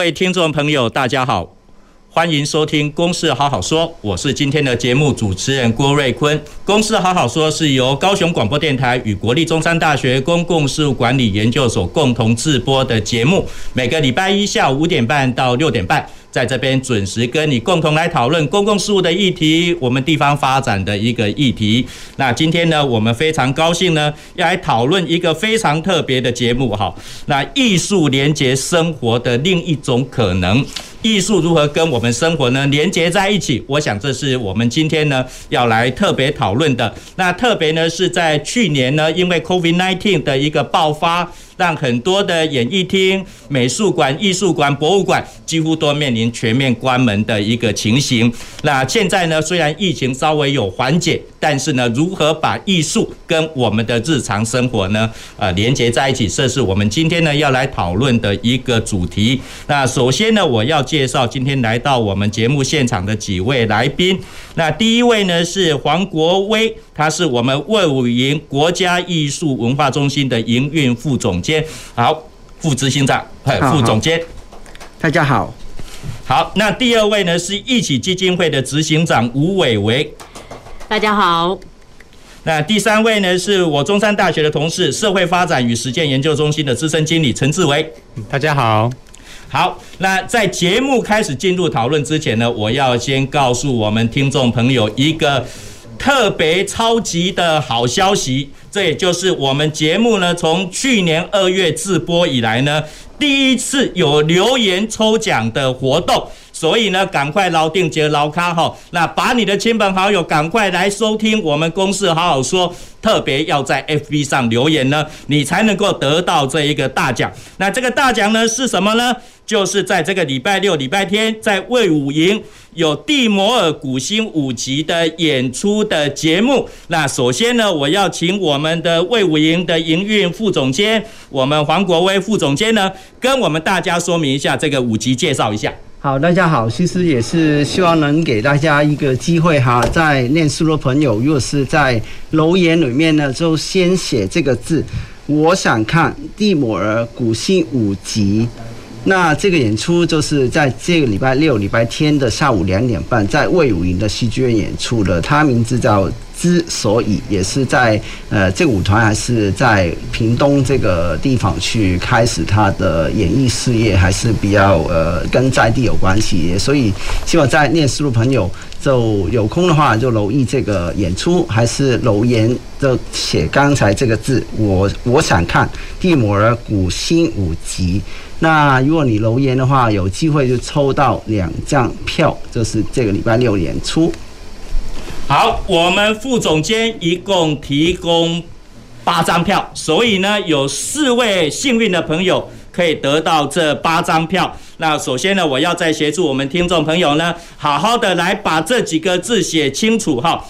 各位听众朋友，大家好。欢迎收听《公事好好说》，我是今天的节目主持人郭瑞坤。《公事好好说》是由高雄广播电台与国立中山大学公共事务管理研究所共同制播的节目，每个礼拜一下午五点半到六点半。在这边准时跟你共同来讨论公共事务的议题，我们地方发展的一个议题。那今天呢，我们非常高兴呢，要来讨论一个非常特别的节目哈。那艺术连接生活的另一种可能，艺术如何跟我们生活呢连接在一起？我想这是我们今天呢要来特别讨论的。那特别呢是在去年呢，因为 COVID-19 的一个爆发。让很多的演艺厅、美术馆、艺术馆、博物馆几乎都面临全面关门的一个情形。那现在呢，虽然疫情稍微有缓解，但是呢，如何把艺术跟我们的日常生活呢，呃，连接在一起，这是我们今天呢要来讨论的一个主题。那首先呢，我要介绍今天来到我们节目现场的几位来宾。那第一位呢是黄国威，他是我们魏武营国家艺术文化中心的营运副总监。好，副执行长，副总监，大家好。好，那第二位呢是一起基金会的执行长吴伟维，大家好。那第三位呢是我中山大学的同事，社会发展与实践研究中心的资深经理陈志伟，大家好。好，那在节目开始进入讨论之前呢，我要先告诉我们听众朋友一个特别超级的好消息。这也就是我们节目呢，从去年二月自播以来呢，第一次有留言抽奖的活动，所以呢，赶快捞定结捞卡哈，那把你的亲朋好友赶快来收听我们公事好好说，特别要在 FB 上留言呢，你才能够得到这一个大奖。那这个大奖呢是什么呢？就是在这个礼拜六、礼拜天，在魏武营有蒂摩尔古新五级的演出的节目。那首先呢，我要请我们的魏武营的营运副总监，我们黄国威副总监呢，跟我们大家说明一下这个五级，介绍一下。好，大家好，其实也是希望能给大家一个机会哈，在念书的朋友，如果是在留言里面呢，就先写这个字，我想看蒂姆尔古信五集。那这个演出就是在这个礼拜六、礼拜天的下午两点半，在魏武营的戏剧院演出的。他名字叫之所以，也是在呃这个舞团还是在屏东这个地方去开始他的演艺事业，还是比较呃跟在地有关系。所以希望在念书的朋友就有空的话就留意这个演出，还是留言就写刚才这个字，我我想看蒂摩尔古新五集。那如果你留言的话，有机会就抽到两张票，就是这个礼拜六演出。好，我们副总监一共提供八张票，所以呢，有四位幸运的朋友可以得到这八张票。那首先呢，我要再协助我们听众朋友呢，好好的来把这几个字写清楚哈。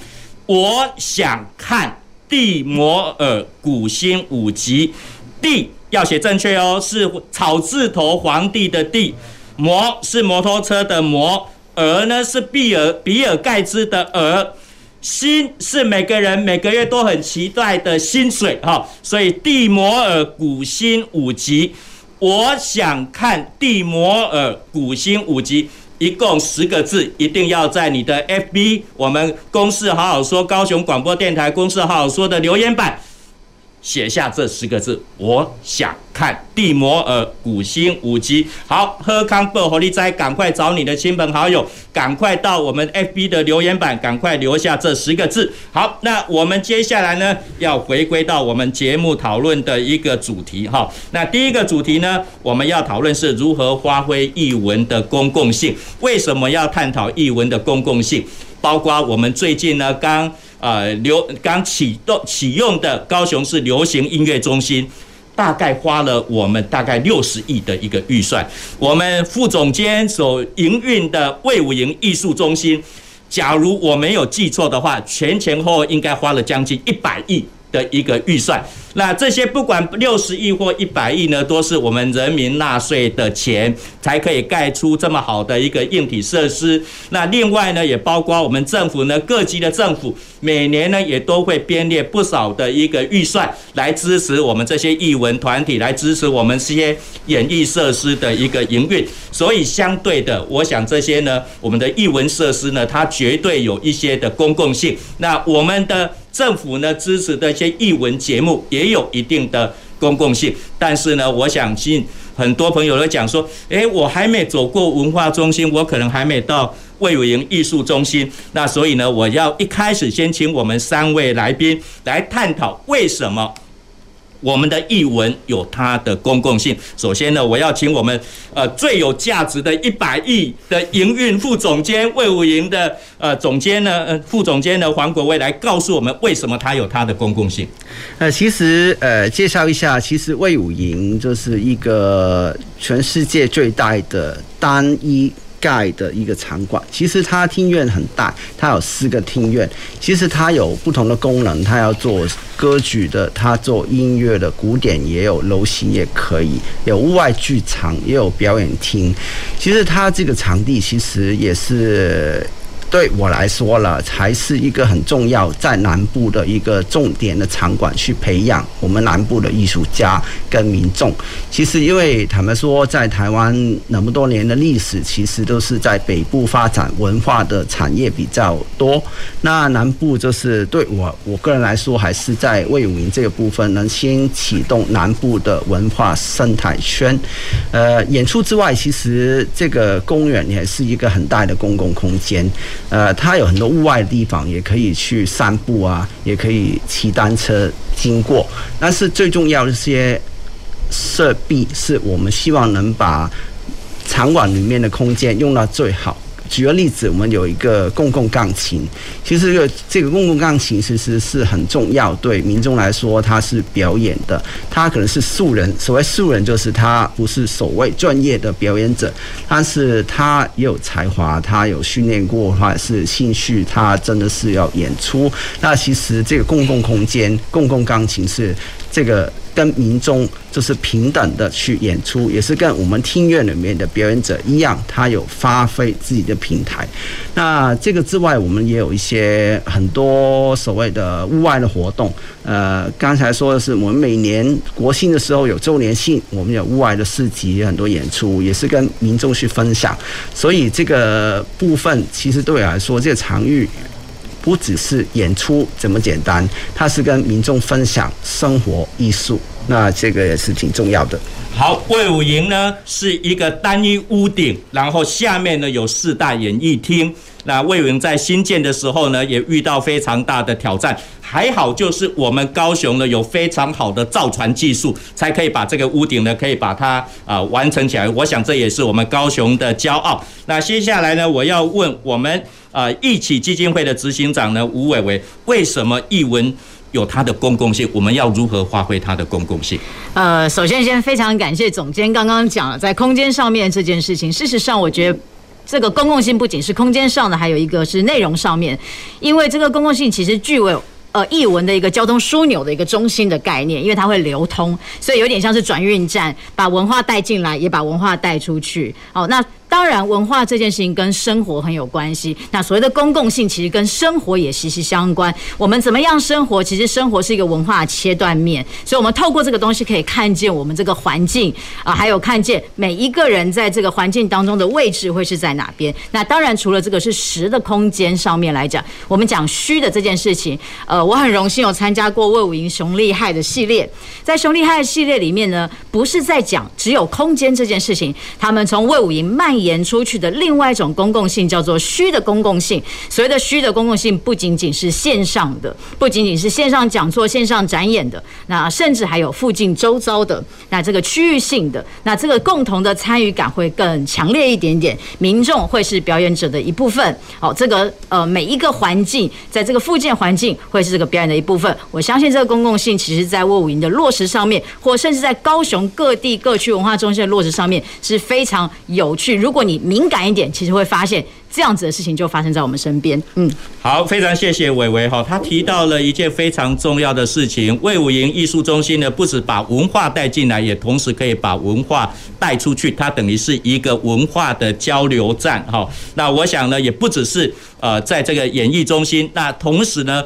我想看蒂摩尔古新五级，蒂。要写正确哦，是草字头皇帝的帝，摩是摩托车的摩，尔呢是比尔比尔盖茨的尔，薪是每个人每个月都很期待的薪水哈，所以蒂摩尔古新五级，我想看蒂摩尔古星五集，一共十个字，一定要在你的 FB 我们公式好好说高雄广播电台公式好好说的留言板。写下这十个字，我想看蒂摩尔古新五级。好，喝康贝活力斋，赶快找你的亲朋好友，赶快到我们 FB 的留言板，赶快留下这十个字。好，那我们接下来呢，要回归到我们节目讨论的一个主题哈。那第一个主题呢，我们要讨论是如何发挥译文的公共性。为什么要探讨译文的公共性？包括我们最近呢，刚。呃，流刚启动启用的高雄市流行音乐中心，大概花了我们大概六十亿的一个预算。我们副总监所营运的魏武营艺术中心，假如我没有记错的话，前前后后应该花了将近一百亿的一个预算。那这些不管六十亿或一百亿呢，都是我们人民纳税的钱，才可以盖出这么好的一个硬体设施。那另外呢，也包括我们政府呢，各级的政府每年呢，也都会编列不少的一个预算来支持我们这些艺文团体，来支持我们这些演艺设施的一个营运。所以相对的，我想这些呢，我们的艺文设施呢，它绝对有一些的公共性。那我们的政府呢，支持的一些艺文节目也。有一定的公共性，但是呢，我想信很多朋友都讲说，诶，我还没走过文化中心，我可能还没到魏武营艺术中心，那所以呢，我要一开始先请我们三位来宾来探讨为什么。我们的译文有它的公共性。首先呢，我要请我们呃最有价值的一百亿的营运副总监魏武营的呃总监呢，呃副总监呢黄国威来告诉我们为什么它有它的公共性。呃，其实呃介绍一下，其实魏武营就是一个全世界最大的单一。盖的一个场馆，其实它厅院很大，它有四个厅院。其实它有不同的功能，它要做歌曲的，它做音乐的，古典也有，流行也可以，有户外剧场，也有表演厅。其实它这个场地其实也是。对我来说了，才是一个很重要，在南部的一个重点的场馆，去培养我们南部的艺术家跟民众。其实，因为他们说，在台湾那么多年的历史，其实都是在北部发展文化的产业比较多。那南部就是对我我个人来说，还是在魏武营这个部分，能先启动南部的文化生态圈。呃，演出之外，其实这个公园也是一个很大的公共空间。呃，它有很多户外的地方，也可以去散步啊，也可以骑单车经过。但是最重要的一些设备，是我们希望能把场馆里面的空间用到最好。举个例子，我们有一个公共钢琴，其实这个这个公共钢琴其实是很重要，对民众来说，它是表演的，它可能是素人。所谓素人，就是他不是所谓专业的表演者，但是他也有才华，他有训练过，或者是兴趣，他真的是要演出。那其实这个公共空间，公共钢琴是这个。跟民众就是平等的去演出，也是跟我们厅院里面的表演者一样，他有发挥自己的平台。那这个之外，我们也有一些很多所谓的户外的活动。呃，刚才说的是我们每年国庆的时候有周年庆，我们有户外的市集，很多演出，也是跟民众去分享。所以这个部分其实对我来说，这个场域。不只是演出这么简单，它是跟民众分享生活艺术，那这个也是挺重要的。好，魏武营呢是一个单一屋顶，然后下面呢有四大演艺厅。那魏文在新建的时候呢，也遇到非常大的挑战。还好，就是我们高雄呢有非常好的造船技术，才可以把这个屋顶呢可以把它啊、完成起来。我想这也是我们高雄的骄傲。那接下来呢，我要问我们啊艺启基金会的执行长呢吴伟伟，为什么艺文有它的公共性？我们要如何发挥它的公共性？呃，首先先非常感谢总监刚刚讲了在空间上面这件事情。事实上，我觉得。这个公共性不仅是空间上的，还有一个是内容上面，因为这个公共性其实具有呃译文的一个交通枢纽的一个中心的概念，因为它会流通，所以有点像是转运站，把文化带进来，也把文化带出去。好，那。当然，文化这件事情跟生活很有关系。那所谓的公共性，其实跟生活也息息相关。我们怎么样生活？其实生活是一个文化切断面。所以，我们透过这个东西，可以看见我们这个环境啊，还有看见每一个人在这个环境当中的位置会是在哪边。那当然，除了这个是实的空间上面来讲，我们讲虚的这件事情。呃，我很荣幸有参加过魏武营熊厉害的系列。在熊厉害的系列里面呢，不是在讲只有空间这件事情。他们从魏武营蔓延演出去的另外一种公共性，叫做虚的公共性。所谓的虚的公共性，不仅仅是线上的，不仅仅是线上讲座、线上展演的，那甚至还有附近周遭的，那这个区域性的，那这个共同的参与感会更强烈一点点。民众会是表演者的一部分。好，这个呃每一个环境，在这个附近环境会是这个表演的一部分。我相信这个公共性，其实在卫武营的落实上面，或甚至在高雄各地各区文化中心的落实上面是非常有趣。如如果你敏感一点，其实会发现这样子的事情就发生在我们身边。嗯，好，非常谢谢伟伟哈，他提到了一件非常重要的事情。魏武营艺术中心呢，不止把文化带进来，也同时可以把文化带出去。它等于是一个文化的交流站哈。那我想呢，也不只是呃在这个演艺中心，那同时呢。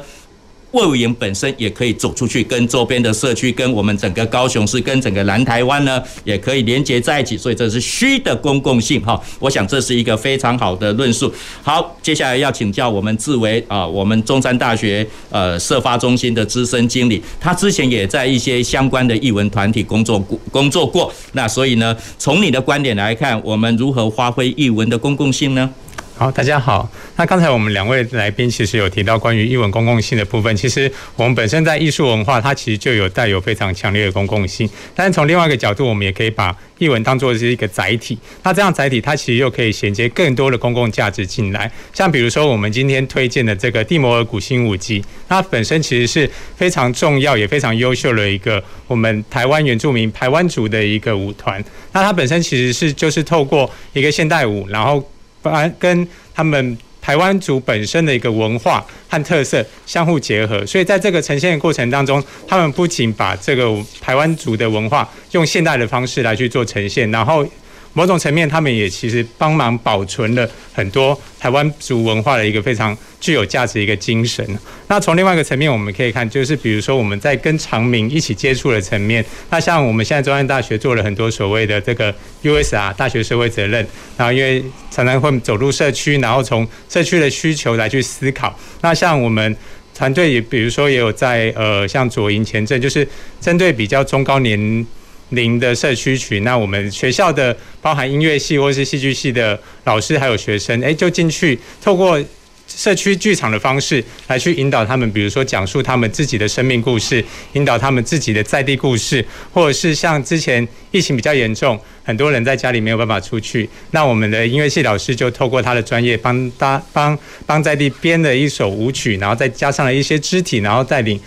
卫武营本身也可以走出去，跟周边的社区、跟我们整个高雄市、跟整个南台湾呢，也可以连接在一起。所以这是虚的公共性哈，我想这是一个非常好的论述。好，接下来要请教我们志维啊，我们中山大学呃社发中心的资深经理，他之前也在一些相关的艺文团体工作过工作过。那所以呢，从你的观点来看，我们如何发挥艺文的公共性呢？好，大家好。那刚才我们两位来宾其实有提到关于艺文公共性的部分。其实我们本身在艺术文化，它其实就有带有非常强烈的公共性。但是从另外一个角度，我们也可以把艺文当作是一个载体。那这样载体，它其实又可以衔接更多的公共价值进来。像比如说我们今天推荐的这个蒂摩尔古新舞集，它本身其实是非常重要也非常优秀的一个我们台湾原住民台湾族的一个舞团。那它本身其实是就是透过一个现代舞，然后。跟他们台湾族本身的一个文化和特色相互结合，所以在这个呈现的过程当中，他们不仅把这个台湾族的文化用现代的方式来去做呈现，然后。某种层面，他们也其实帮忙保存了很多台湾族文化的一个非常具有价值的一个精神。那从另外一个层面，我们可以看，就是比如说我们在跟长民一起接触的层面，那像我们现在中央大学做了很多所谓的这个 USR 大学社会责任，然后因为常常会走入社区，然后从社区的需求来去思考。那像我们团队也，比如说也有在呃，像左营前镇，就是针对比较中高年。零的社区群，那我们学校的包含音乐系或是戏剧系的老师还有学生，诶，就进去透过社区剧场的方式来去引导他们，比如说讲述他们自己的生命故事，引导他们自己的在地故事，或者是像之前疫情比较严重，很多人在家里没有办法出去，那我们的音乐系老师就透过他的专业帮大帮帮在地编了一首舞曲，然后再加上了一些肢体，然后带领。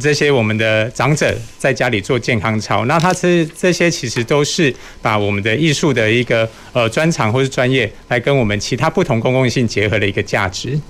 这些我们的长者在家里做健康操，那他是这些其实都是把我们的艺术的一个呃专长或是专业来跟我们其他不同公共性结合的一个价值。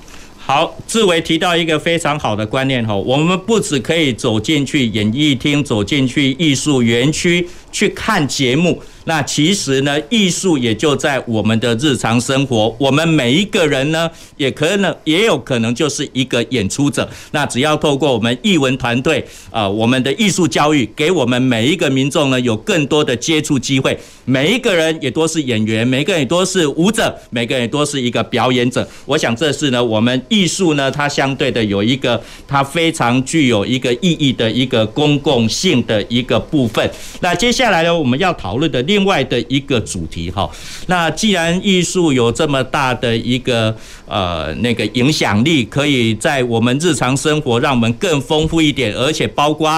好，志伟提到一个非常好的观念哈，我们不只可以走进去演艺厅，走进去艺术园区去看节目。那其实呢，艺术也就在我们的日常生活。我们每一个人呢，也可能也有可能就是一个演出者。那只要透过我们艺文团队啊，我们的艺术教育，给我们每一个民众呢，有更多的接触机会。每一个人也都是演员，每个人也都是舞者，每个人都是一个表演者。我想这是呢，我们艺术呢，它相对的有一个它非常具有一个意义的一个公共性的一个部分。那接下接下来呢，我们要讨论的。另外的一个主题哈，那既然艺术有这么大的一个呃那个影响力，可以在我们日常生活让我们更丰富一点，而且包括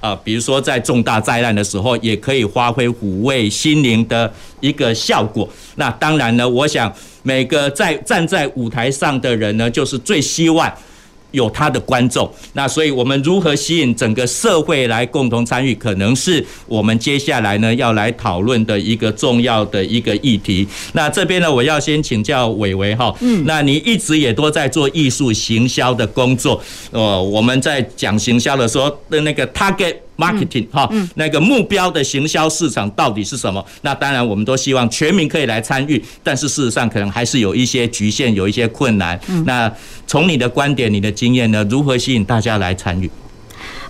啊、比如说在重大灾难的时候，也可以发挥抚慰心灵的一个效果。那当然呢，我想每个在站在舞台上的人呢，就是最希望。有他的观众，那所以我们如何吸引整个社会来共同参与，可能是我们接下来呢要来讨论的一个重要的一个议题。那这边呢，我要先请教伟伟哈，嗯，那你一直也都在做艺术行销的工作，呃，我们在讲行销的时候的那个 target。Marketing 哈，那个目标的行销市场到底是什么？那当然，我们都希望全民可以来参与，但是事实上可能还是有一些局限，有一些困难。那从你的观点、你的经验呢，如何吸引大家来参与？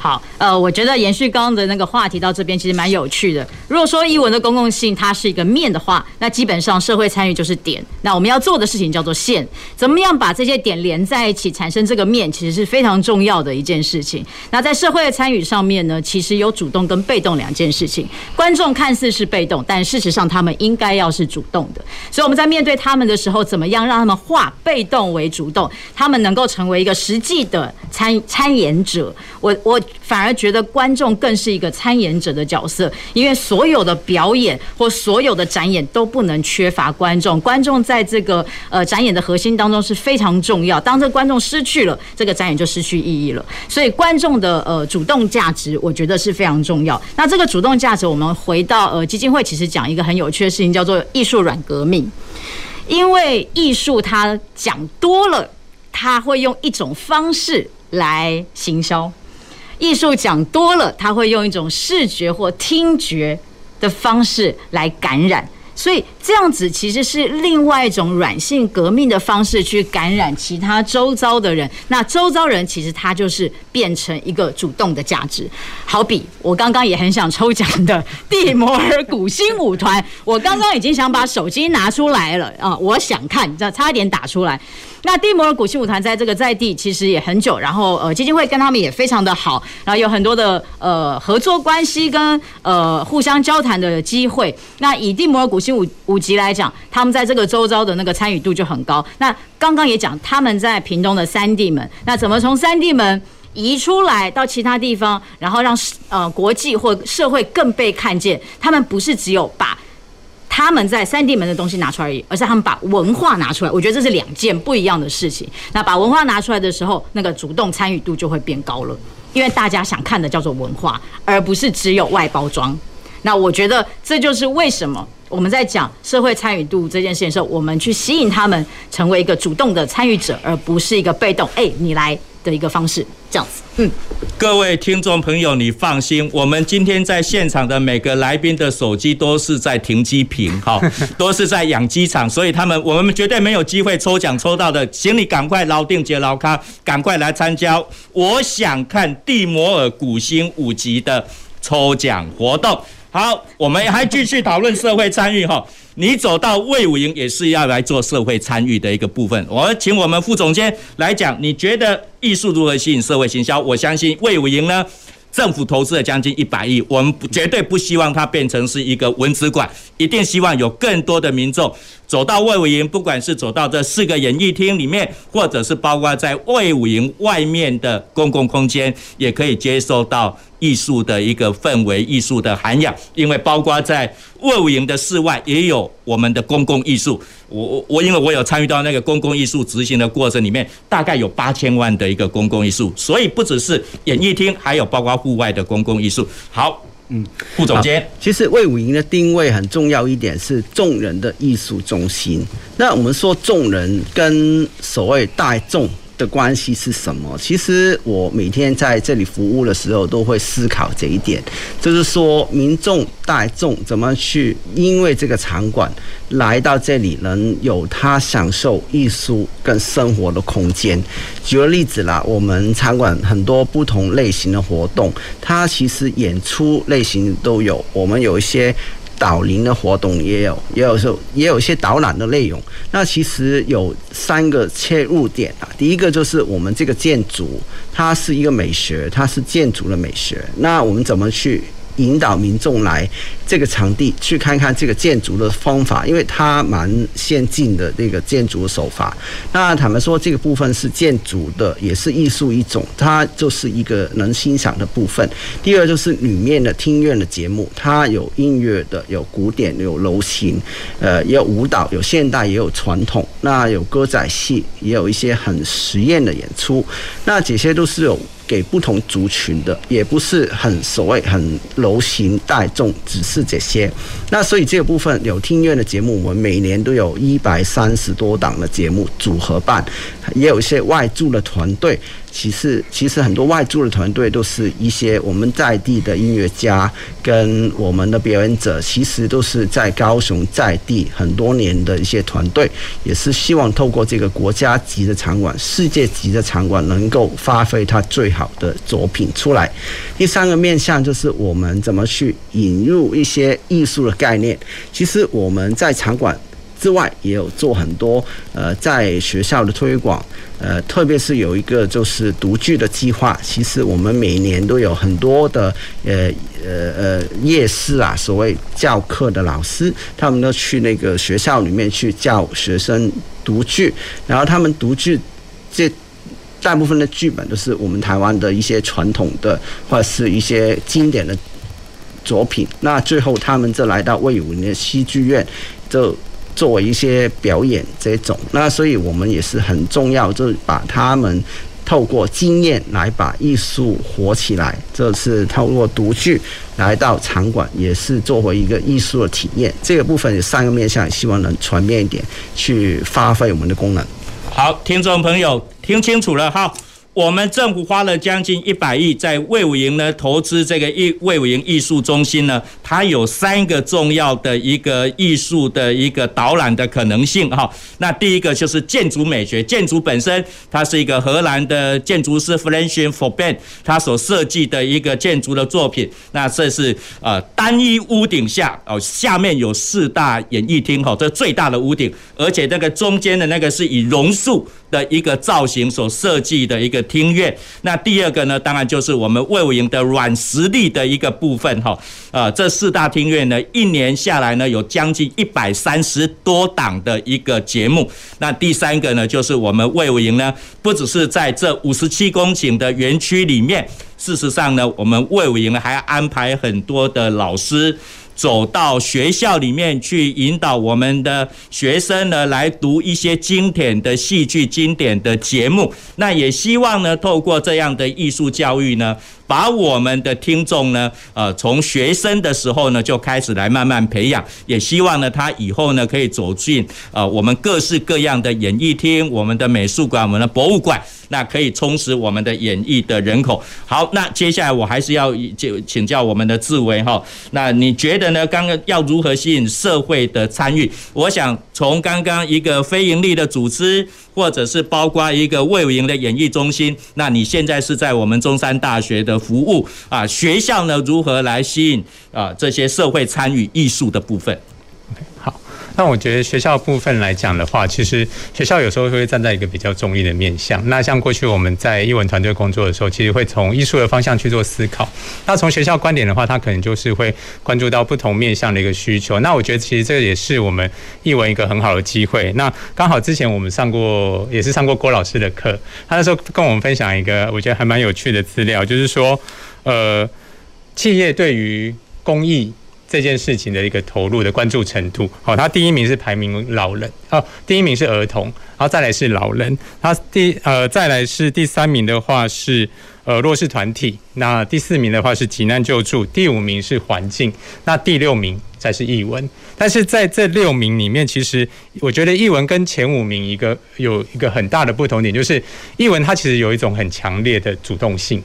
好，呃，我觉得延续刚刚的那个话题到这边其实蛮有趣的。如果说艺文的公共性它是一个面的话，那基本上社会参与就是点。那我们要做的事情叫做线，怎么样把这些点连在一起，产生这个面，其实是非常重要的一件事情。那在社会的参与上面呢，其实有主动跟被动两件事情。观众看似是被动，但事实上他们应该要是主动的。所以我们在面对他们的时候，怎么样让他们化被动为主动，他们能够成为一个实际的参参演者。我我反而。觉得观众更是一个参演者的角色，因为所有的表演或所有的展演都不能缺乏观众。观众在这个呃展演的核心当中是非常重要。当这个观众失去了，这个展演就失去意义了。所以观众的呃主动价值，我觉得是非常重要。那这个主动价值，我们回到呃基金会，其实讲一个很有趣的事情，叫做艺术软革命。因为艺术它讲多了，它会用一种方式来行销。艺术讲多了，他会用一种视觉或听觉的方式来感染。所以这样子其实是另外一种软性革命的方式去感染其他周遭的人。那周遭人其实他就是变成一个主动的价值。好比我刚刚也很想抽奖的蒂摩尔古新舞团，我刚刚已经想把手机拿出来了啊，我想看，这差一点打出来。那蒂摩尔古新舞团在这个在地其实也很久，然后呃基金会跟他们也非常的好，然后有很多的呃合作关系跟呃互相交谈的机会。那以蒂摩尔古新舞 五级来讲，他们在这个周遭的那个参与度就很高。那刚刚也讲他们在屏东的三地门，那怎么从三地门移出来到其他地方，然后让呃国际或社会更被看见？他们不是只有把。他们在三地门的东西拿出来而已，而是他们把文化拿出来。我觉得这是两件不一样的事情。那把文化拿出来的时候，那个主动参与度就会变高了，因为大家想看的叫做文化，而不是只有外包装。那我觉得这就是为什么我们在讲社会参与度这件事情的时候，我们去吸引他们成为一个主动的参与者，而不是一个被动。哎，你来。的一个方式，这样子。嗯，各位听众朋友，你放心，我们今天在现场的每个来宾的手机都是在停机坪，哈，都是在养鸡场，所以他们我们绝对没有机会抽奖抽到的，请你赶快捞定结捞卡，赶快来参加。我想看蒂摩尔古星五级的抽奖活动。好，我们还继续讨论社会参与哈。你走到魏武营也是要来做社会参与的一个部分。我请我们副总监来讲，你觉得艺术如何吸引社会行销？我相信魏武营呢，政府投资了将近一百亿，我们绝对不希望它变成是一个文职馆，一定希望有更多的民众走到卫武营，不管是走到这四个演艺厅里面，或者是包括在卫武营外面的公共空间，也可以接受到。艺术的一个氛围，艺术的涵养，因为包括在卫武营的室外也有我们的公共艺术。我我我，因为我有参与到那个公共艺术执行的过程里面，大概有八千万的一个公共艺术，所以不只是演艺厅，还有包括户外的公共艺术。好，嗯，副总监，其实魏武营的定位很重要一点是众人的艺术中心。那我们说众人跟所谓大众。的关系是什么？其实我每天在这里服务的时候，都会思考这一点，就是说民众大众怎么去因为这个场馆来到这里，能有他享受艺术跟生活的空间。举个例子啦，我们场馆很多不同类型的活动，它其实演出类型都有，我们有一些。导林的活动也有，也有时候也有一些导览的内容。那其实有三个切入点啊。第一个就是我们这个建筑，它是一个美学，它是建筑的美学。那我们怎么去引导民众来这个场地去看看这个建筑的方法，因为它蛮先进的那个建筑手法。那坦白说，这个部分是建筑的，也是艺术一种，它就是一个能欣赏的部分。第二就是里面的厅院的节目，它有音乐的，有古典，有流行，呃，也有舞蹈，有现代，也有传统。那有歌仔戏，也有一些很实验的演出。那这些都是有。给不同族群的，也不是很所谓很流行大众，只是这些。那所以这个部分有听院的节目，我们每年都有一百三十多档的节目组合办，也有一些外驻的团队。其实，其实很多外驻的团队都是一些我们在地的音乐家跟我们的表演者，其实都是在高雄在地很多年的一些团队，也是希望透过这个国家级的场馆、世界级的场馆，能够发挥它最好的作品出来。第三个面向就是我们怎么去引入一些艺术的概念。其实我们在场馆。之外，也有做很多呃，在学校的推广，呃，特别是有一个就是独剧的计划。其实我们每年都有很多的呃呃呃夜市啊，所谓教课的老师，他们都去那个学校里面去教学生独剧，然后他们独剧，这大部分的剧本都是我们台湾的一些传统的或者是一些经典的作品。那最后他们就来到魏武营的戏剧院，就。作为一些表演这种，那所以我们也是很重要，就是把他们透过经验来把艺术活起来。这是透过独剧来到场馆，也是作为一个艺术的体验。这个部分有三个面向，希望能全面一点去发挥我们的功能。好，听众朋友听清楚了哈。我们政府花了将近一百亿在魏武营呢投资这个艺魏武营艺术中心呢，它有三个重要的一个艺术的一个导览的可能性哈。那第一个就是建筑美学，建筑本身它是一个荷兰的建筑师 Frans Fabrèns 他所设计的一个建筑的作品。那这是呃单一屋顶下哦，下面有四大演艺厅哈，这最大的屋顶，而且那个中间的那个是以榕树的一个造型所设计的一个厅院，那第二个呢，当然就是我们魏武营的软实力的一个部分哈。呃，这四大厅院呢，一年下来呢，有将近一百三十多档的一个节目。那第三个呢，就是我们魏武营呢，不只是在这五十七公顷的园区里面，事实上呢，我们魏武营还安排很多的老师。走到学校里面去，引导我们的学生呢，来读一些经典的戏剧、经典的节目。那也希望呢，透过这样的艺术教育呢。把我们的听众呢，呃，从学生的时候呢就开始来慢慢培养，也希望呢他以后呢可以走进呃我们各式各样的演艺厅、我们的美术馆、我们的博物馆，那可以充实我们的演艺的人口。好，那接下来我还是要就请教我们的志为哈，那你觉得呢？刚刚要如何吸引社会的参与？我想从刚刚一个非营利的组织。或者是包括一个魏武营的演艺中心，那你现在是在我们中山大学的服务啊？学校呢如何来吸引啊这些社会参与艺术的部分？那我觉得学校部分来讲的话，其实学校有时候会站在一个比较中立的面向。那像过去我们在艺文团队工作的时候，其实会从艺术的方向去做思考。那从学校观点的话，他可能就是会关注到不同面向的一个需求。那我觉得其实这个也是我们艺文一个很好的机会。那刚好之前我们上过，也是上过郭老师的课，他那时候跟我们分享一个我觉得还蛮有趣的资料，就是说，呃，企业对于公益。这件事情的一个投入的关注程度，好，他第一名是排名老人，哦，第一名是儿童，然后再来是老人，他第呃再来是第三名的话是呃弱势团体，那第四名的话是急难救助，第五名是环境，那第六名才是译文。但是在这六名里面，其实我觉得译文跟前五名一个有一个很大的不同点，就是译文它其实有一种很强烈的主动性。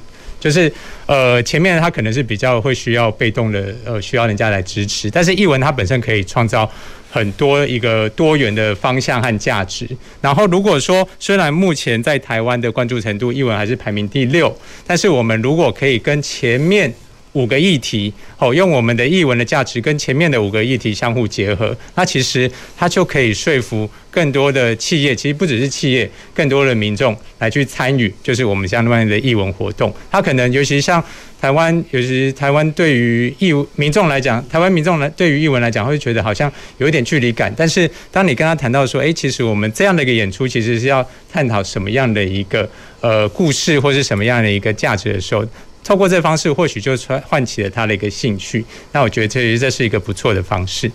就是呃，前面他可能是比较会需要被动的，呃，需要人家来支持。但是译文它本身可以创造很多一个多元的方向和价值。然后如果说虽然目前在台湾的关注程度，译文还是排名第六，但是我们如果可以跟前面五个议题，好，用我们的译文的价值跟前面的五个议题相互结合，那其实它就可以说服更多的企业，其实不只是企业，更多的民众来去参与，就是我们相关的译文活动。它可能尤其像台湾，尤其台湾对于艺民众来讲，台湾民众来对于译文来讲，会觉得好像有一点距离感。但是当你跟他谈到说，诶，其实我们这样的一个演出，其实是要探讨什么样的一个呃故事，或是什么样的一个价值的时候。透过这方式，或许就唤起了他的一个兴趣。那我觉得这这是一个不错的方式。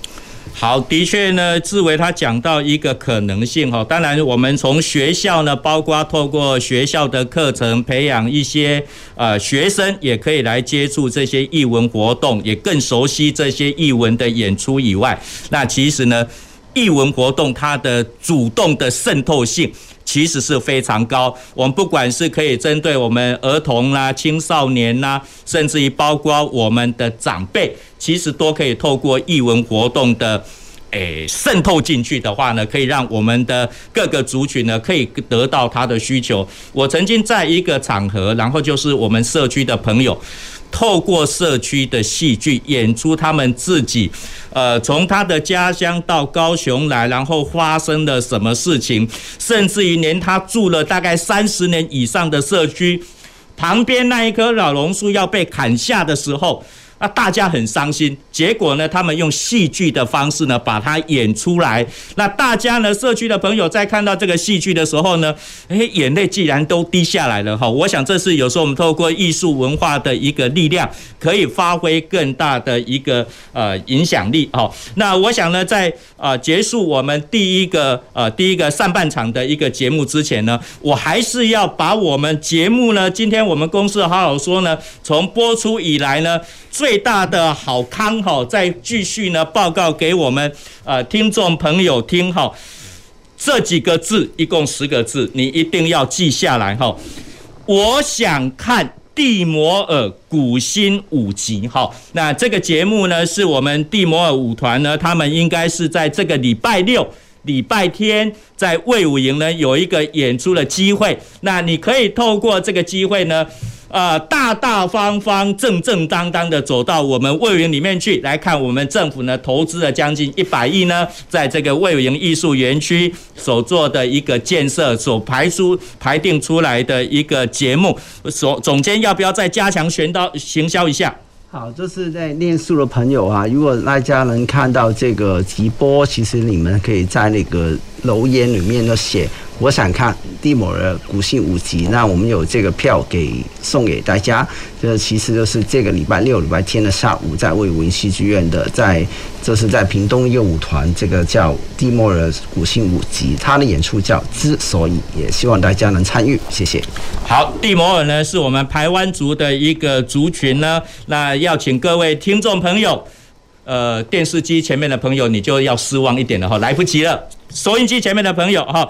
好，的确呢，志伟他讲到一个可能性哈。当然，我们从学校呢，包括透过学校的课程培养一些呃学生，也可以来接触这些艺文活动，也更熟悉这些艺文的演出以外，那其实呢，艺文活动它的主动的渗透性。其实是非常高。我们不管是可以针对我们儿童啦、青少年呐，甚至于包括我们的长辈，其实都可以透过艺文活动的。诶，渗透进去的话呢，可以让我们的各个族群呢，可以得到他的需求。我曾经在一个场合，然后就是我们社区的朋友，透过社区的戏剧演出他们自己，呃，从他的家乡到高雄来，然后发生了什么事情，甚至于连他住了大概三十年以上的社区，旁边那一棵老榕树要被砍下的时候。那大家很伤心，结果呢，他们用戏剧的方式呢，把它演出来。那大家呢，社区的朋友在看到这个戏剧的时候呢，诶，眼泪既然都滴下来了哈。我想这是有时候我们透过艺术文化的一个力量，可以发挥更大的一个呃影响力哈。那我想呢，在啊结束我们第一个呃第一个上半场的一个节目之前呢，我还是要把我们节目呢，今天我们公司好好说呢，从播出以来呢。最最大的好康哈，再继续呢报告给我们呃听众朋友听哈。这几个字一共十个字，你一定要记下来哈。我想看蒂摩尔古新舞集哈。那这个节目呢，是我们蒂摩尔舞团呢，他们应该是在这个礼拜六、礼拜天在魏武营呢有一个演出的机会。那你可以透过这个机会呢。呃，大大方方、正正当当的走到我们卫营里面去，来看我们政府呢投资了将近一百亿呢，在这个卫营艺术园区所做的一个建设，所排出排定出来的一个节目。所总监要不要再加强宣导行销一下？好，这是在念书的朋友啊，如果大家能看到这个直播，其实你们可以在那个留言里面就写。我想看蒂莫尔古新舞集，那我们有这个票给送给大家。这其实就是这个礼拜六、礼拜天的下午，在卫武营戏剧院的，在这是在屏东一个舞团，这个叫蒂莫尔古新舞集，他的演出叫《之所以》，也希望大家能参与。谢谢。好，蒂摩尔呢是我们排湾族的一个族群呢，那要请各位听众朋友，呃，电视机前面的朋友你就要失望一点了哈，来不及了。收音机前面的朋友哈。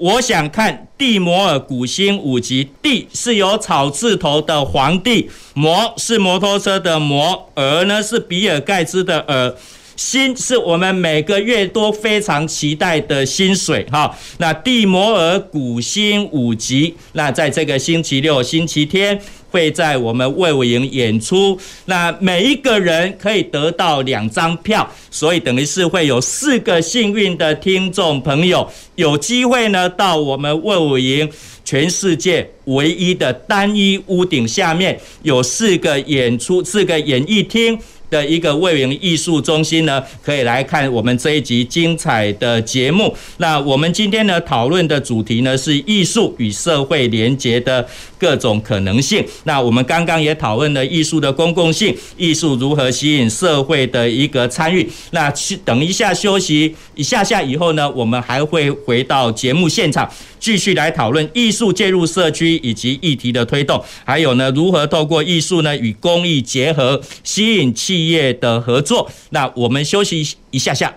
我想看蒂摩尔古新舞集，蒂是有草字头的皇帝，摩是摩托车的摩，尔呢是比尔盖茨的尔，薪是我们每个月都非常期待的薪水哈。那蒂摩尔古新舞集，那在这个星期六、星期天。会在我们魏武营演出，那每一个人可以得到两张票，所以等于是会有四个幸运的听众朋友有机会呢，到我们魏武营全世界唯一的单一屋顶下面，有四个演出，四个演艺厅。的一个卫武营艺术中心呢，可以来看我们这一集精彩的节目。那我们今天呢讨论的主题呢是艺术与社会连结的各种可能性。那我们刚刚也讨论了艺术的公共性，艺术如何吸引社会的一个参与。那等一下休息一下下以后呢，我们还会回到节目现场。继续来讨论艺术介入社区以及议题的推动，还有呢，如何透过艺术呢与公益结合，吸引企业的合作。那我们休息一下下。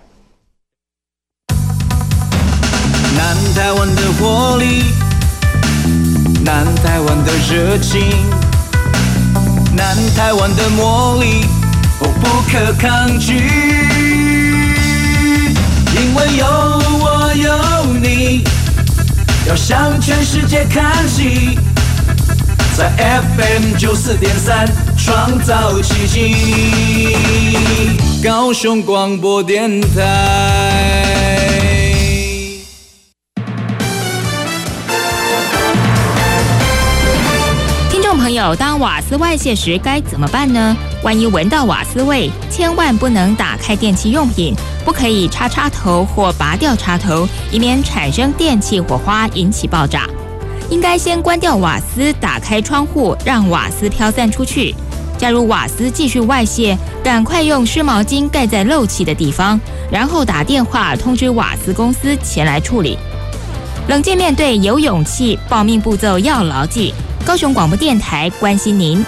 南台湾的活力，南台湾的热情，南台湾的魔力，哦，不可抗拒，因为有我有你。要向全世界看齐，在 FM 九四点三创造奇迹。高雄广播电台。听众朋友，当瓦斯外泄时该怎么办呢？万一闻到瓦斯味，千万不能打开电器用品。不可以插插头或拔掉插头，以免产生电气火花引起爆炸。应该先关掉瓦斯，打开窗户，让瓦斯飘散出去。假如瓦斯继续外泄，赶快用湿毛巾盖在漏气的地方，然后打电话通知瓦斯公司前来处理。冷静面对，有勇气，报命步骤要牢记。高雄广播电台关心您。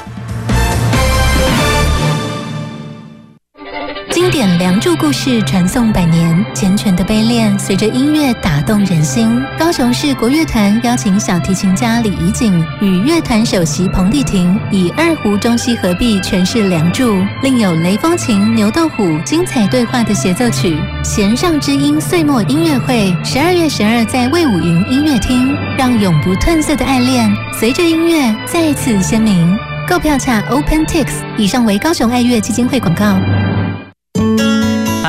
经典《梁祝》故事传颂百年，缱绻的悲恋随着音乐打动人心。高雄市国乐团邀请小提琴家李怡景与乐团首席彭丽婷以二胡中西合璧诠释《梁祝》，另有雷风琴、牛斗虎精彩对话的协奏曲。弦上之音岁末音乐会，十二月十二在魏武营音乐厅，让永不褪色的爱恋随着音乐再次鲜明。购票洽 OpenTix。以上为高雄爱乐基金会广告。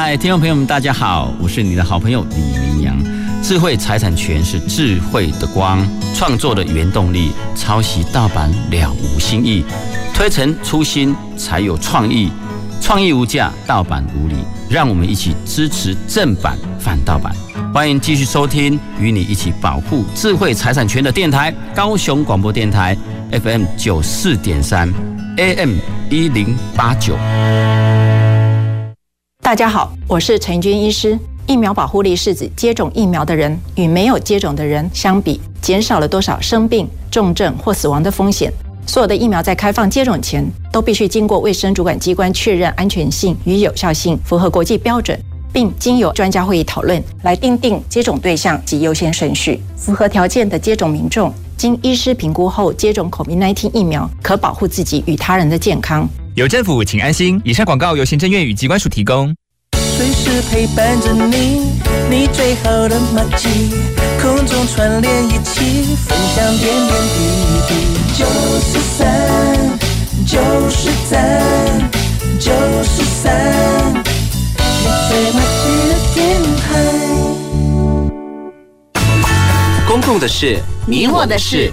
嗨，听众朋友们，大家好，我是你的好朋友李明阳。智慧财产权是智慧的光，创作的原动力。抄袭盗版了无新意，推陈出新才有创意。创意无价，盗版无理。让我们一起支持正版反盗版。欢迎继续收听，与你一起保护智慧财产权的电台——高雄广播电台 FM 九四点三，AM 一零八九。大家好，我是陈军医师。疫苗保护力是指接种疫苗的人与没有接种的人相比，减少了多少生病、重症或死亡的风险。所有的疫苗在开放接种前，都必须经过卫生主管机关确认安全性与有效性，符合国际标准，并经由专家会议讨论来定定接种对象及优先顺序。符合条件的接种民众，经医师评估后接种 COVID-19 疫苗，可保护自己与他人的健康。有政府，请安心。以上广告由行政院与机关署提供。随时陪伴着你，你最好的麻吉，空中串联一起，分享点点滴滴。九十三，九十三，九十三，你最麻吉的电台。公共的事，你我的事。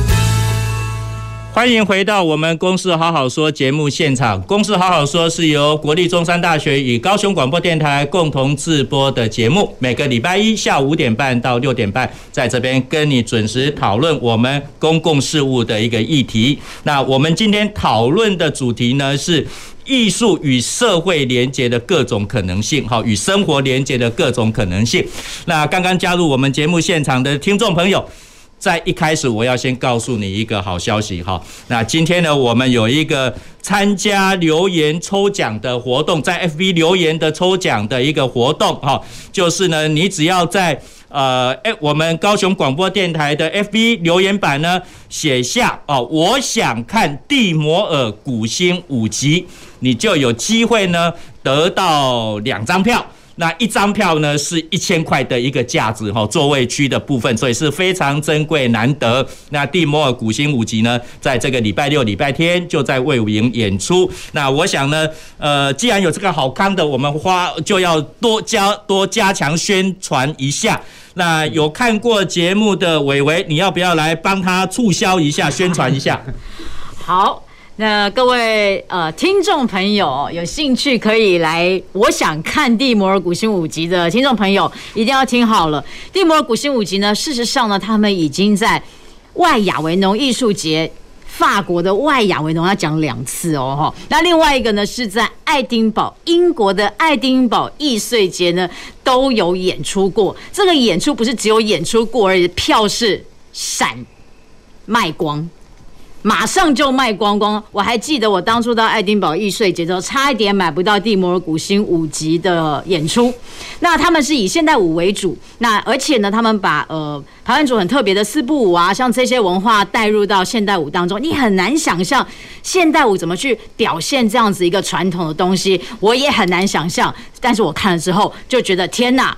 欢迎回到我们《公司好好说》节目现场，《公司好好说》是由国立中山大学与高雄广播电台共同制播的节目，每个礼拜一下午五点半到六点半，在这边跟你准时讨论我们公共事务的一个议题。那我们今天讨论的主题呢是。艺术与社会连接的各种可能性，哈，与生活连接的各种可能性。那刚刚加入我们节目现场的听众朋友，在一开始我要先告诉你一个好消息，哈。那今天呢，我们有一个参加留言抽奖的活动，在 FB 留言的抽奖的一个活动，哈，就是呢，你只要在。呃，哎，我们高雄广播电台的 FB 留言板呢，写下哦，我想看蒂摩尔古星五级，你就有机会呢得到两张票。那一张票呢是一千块的一个价值哈，座位区的部分，所以是非常珍贵难得。那蒂摩尔古星五级呢，在这个礼拜六、礼拜天就在卫武营演出。那我想呢，呃，既然有这个好康的，我们花就要多加多加强宣传一下。那有看过节目的伟伟，你要不要来帮他促销一下、宣传一下？好。那各位呃听众朋友有兴趣可以来，我想看蒂摩尔古星五集的听众朋友一定要听好了。蒂摩尔古星五集呢，事实上呢，他们已经在外亚维农艺术节，法国的外亚维农要讲两次哦哈。那另外一个呢，是在爱丁堡，英国的爱丁堡易碎节呢都有演出过。这个演出不是只有演出过而已，票是闪卖光。马上就卖光光！我还记得我当初到爱丁堡艺穗节的时候，差一点买不到蒂摩尔古星五级的演出。那他们是以现代舞为主，那而且呢，他们把呃排湾族很特别的四步舞啊，像这些文化带入到现代舞当中，你很难想象现代舞怎么去表现这样子一个传统的东西，我也很难想象。但是我看了之后就觉得天哪！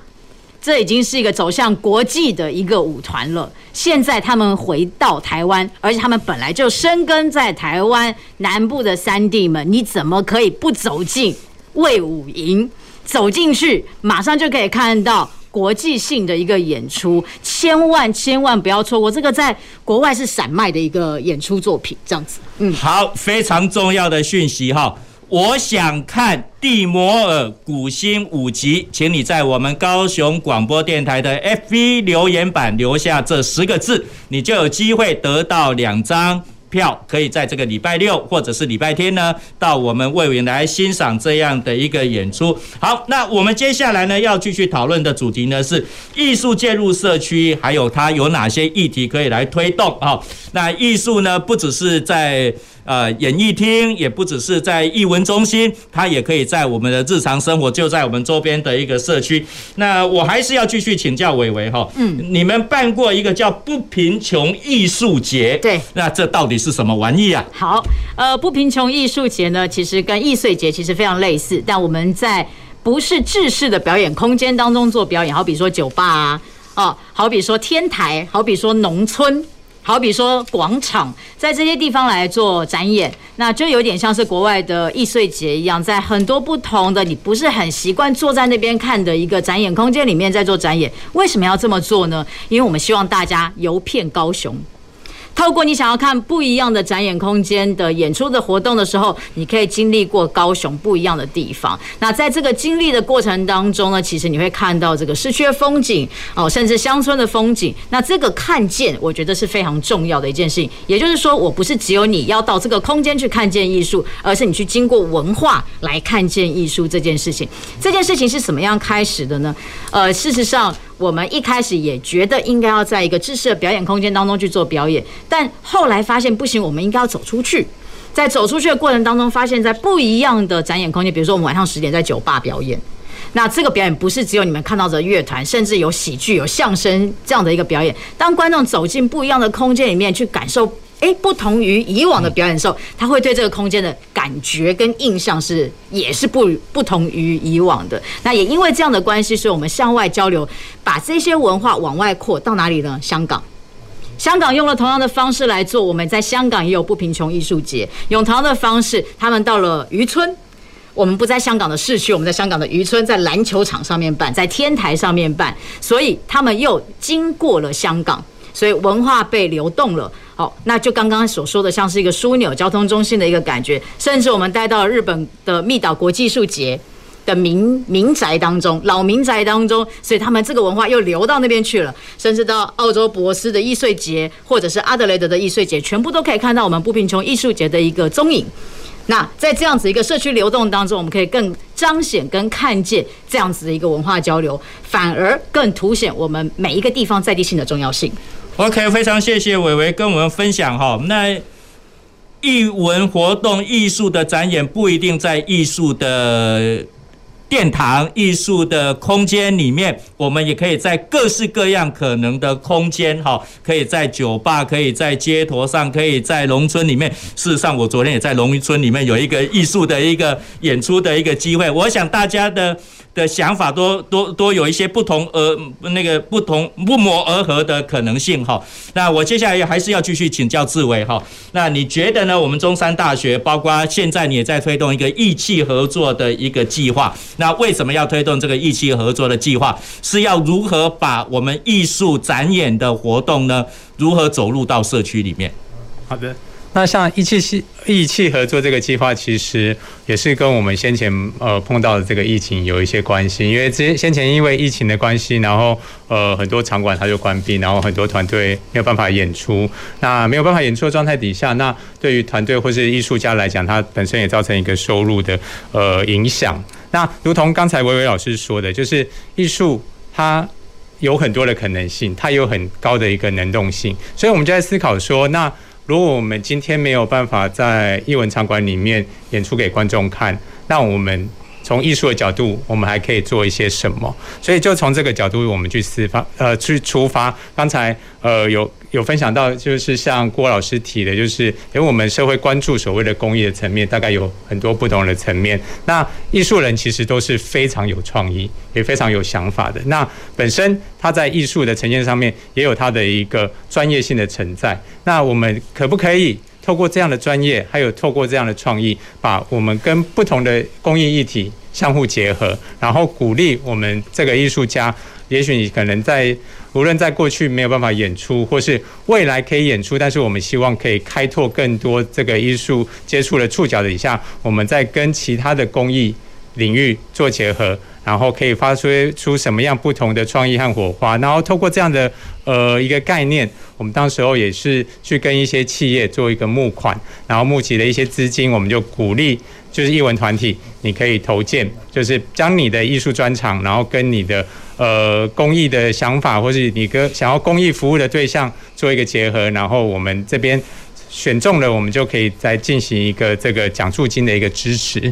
这已经是一个走向国际的一个舞团了。现在他们回到台湾，而且他们本来就生根在台湾南部的三地们，你怎么可以不走进魏武营？走进去，马上就可以看到国际性的一个演出，千万千万不要错过这个，在国外是闪卖的一个演出作品。这样子，嗯，好，非常重要的讯息哈。我想看蒂摩尔古星五级，请你在我们高雄广播电台的 FB 留言板留下这十个字，你就有机会得到两张票，可以在这个礼拜六或者是礼拜天呢，到我们卫武营来欣赏这样的一个演出。好，那我们接下来呢要继续讨论的主题呢是艺术介入社区，还有它有哪些议题可以来推动啊？那艺术呢不只是在。呃，演艺厅也不只是在艺文中心，它也可以在我们的日常生活，就在我们周边的一个社区。那我还是要继续请教伟伟哈，嗯，你们办过一个叫不贫穷艺术节，对，那这到底是什么玩意啊？好，呃，不贫穷艺术节呢，其实跟易碎节其实非常类似，但我们在不是制式的表演空间当中做表演，好比说酒吧啊，哦，好比说天台，好比说农村。好比说广场，在这些地方来做展演，那就有点像是国外的易碎节一样，在很多不同的你不是很习惯坐在那边看的一个展演空间里面在做展演。为什么要这么做呢？因为我们希望大家游遍高雄。透过你想要看不一样的展演空间的演出的活动的时候，你可以经历过高雄不一样的地方。那在这个经历的过程当中呢，其实你会看到这个市区的风景哦，甚至乡村的风景。那这个看见，我觉得是非常重要的一件事情。也就是说，我不是只有你要到这个空间去看见艺术，而是你去经过文化来看见艺术这件事情。这件事情是怎么样开始的呢？呃，事实上。我们一开始也觉得应该要在一个知识的表演空间当中去做表演，但后来发现不行，我们应该要走出去。在走出去的过程当中，发现在不一样的展演空间，比如说我们晚上十点在酒吧表演，那这个表演不是只有你们看到的乐团，甚至有喜剧、有相声这样的一个表演。当观众走进不一样的空间里面去感受。诶，不同于以往的表演的时候，他会对这个空间的感觉跟印象是也是不不同于以往的。那也因为这样的关系，所以我们向外交流，把这些文化往外扩到哪里呢？香港，香港用了同样的方式来做，我们在香港也有不贫穷艺术节，用同样的方式，他们到了渔村，我们不在香港的市区，我们在香港的渔村，在篮球场上面办，在天台上面办，所以他们又经过了香港，所以文化被流动了。好，那就刚刚所说的，像是一个枢纽交通中心的一个感觉，甚至我们带到日本的密岛国际艺术节的民民宅当中，老民宅当中，所以他们这个文化又流到那边去了，甚至到澳洲博斯的艺穗节，或者是阿德雷德的艺穗节，全部都可以看到我们不贫穷艺术节的一个踪影。那在这样子一个社区流动当中，我们可以更彰显跟看见这样子的一个文化交流，反而更凸显我们每一个地方在地性的重要性。OK，非常谢谢伟伟跟我们分享哈。那艺文活动、艺术的展演不一定在艺术的殿堂、艺术的空间里面，我们也可以在各式各样可能的空间哈，可以在酒吧，可以在街头上，可以在农村里面。事实上，我昨天也在农村里面有一个艺术的一个演出的一个机会。我想大家的。的想法都都都有一些不同，呃，那个不同不谋而合的可能性哈。那我接下来还是要继续请教志伟哈。那你觉得呢？我们中山大学，包括现在你也在推动一个艺气合作的一个计划。那为什么要推动这个艺气合作的计划？是要如何把我们艺术展演的活动呢？如何走入到社区里面？好的。那像艺企系艺企合作这个计划，其实也是跟我们先前呃碰到的这个疫情有一些关系。因为之先前因为疫情的关系，然后呃很多场馆它就关闭，然后很多团队没有办法演出。那没有办法演出的状态底下，那对于团队或是艺术家来讲，它本身也造成一个收入的呃影响。那如同刚才维维老师说的，就是艺术它有很多的可能性，它有很高的一个能动性，所以我们就在思考说，那。如果我们今天没有办法在艺文场馆里面演出给观众看，那我们从艺术的角度，我们还可以做一些什么？所以就从这个角度，我们去思发，呃，去出发。刚才呃有。有分享到，就是像郭老师提的，就是因为我们社会关注所谓的公益的层面，大概有很多不同的层面。那艺术人其实都是非常有创意，也非常有想法的。那本身他在艺术的呈现上面，也有他的一个专业性的存在。那我们可不可以透过这样的专业，还有透过这样的创意，把我们跟不同的公益议题相互结合，然后鼓励我们这个艺术家？也许你可能在无论在过去没有办法演出，或是未来可以演出，但是我们希望可以开拓更多这个艺术接触的触角底下，我们在跟其他的公益领域做结合，然后可以发出出什么样不同的创意和火花。然后透过这样的呃一个概念，我们当时候也是去跟一些企业做一个募款，然后募集了一些资金，我们就鼓励就是艺文团体，你可以投件，就是将你的艺术专长，然后跟你的呃公益的想法，或是你跟想要公益服务的对象做一个结合，然后我们这边选中了，我们就可以再进行一个这个奖助金的一个支持。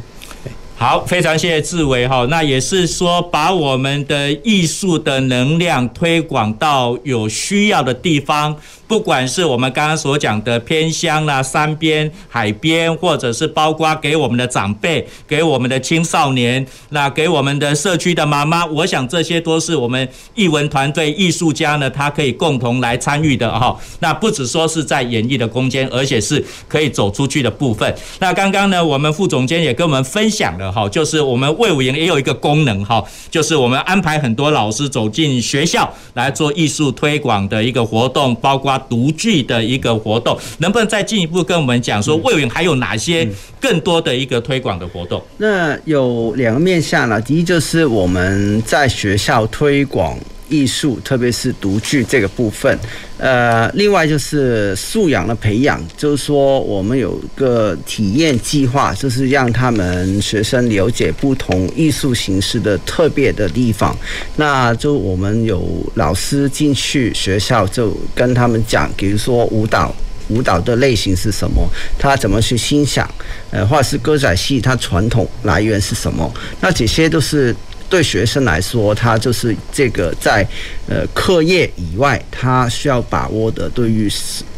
好，非常谢谢志伟哈。那也是说，把我们的艺术的能量推广到有需要的地方。不管是我们刚刚所讲的偏乡啦、山边、海边，或者是包括给我们的长辈、给我们的青少年，那给我们的社区的妈妈，我想这些都是我们艺文团队、艺术家呢，他可以共同来参与的哈。那不只说是在演艺的空间，而且是可以走出去的部分。那刚刚呢，我们副总监也跟我们分享了哈，就是我们魏武营也有一个功能哈，就是我们安排很多老师走进学校来做艺术推广的一个活动，包括。读剧的一个活动，能不能再进一步跟我们讲说，魏勇还有哪些更多的一个推广的活动？那有两个面向了，第一就是我们在学校推广。艺术，特别是独具这个部分，呃，另外就是素养的培养，就是说我们有个体验计划，就是让他们学生了解不同艺术形式的特别的地方。那就我们有老师进去学校，就跟他们讲，比如说舞蹈，舞蹈的类型是什么，他怎么去欣赏，呃，或是歌仔戏，它传统来源是什么，那这些都是。对学生来说，他就是这个在呃课业以外，他需要把握的对于。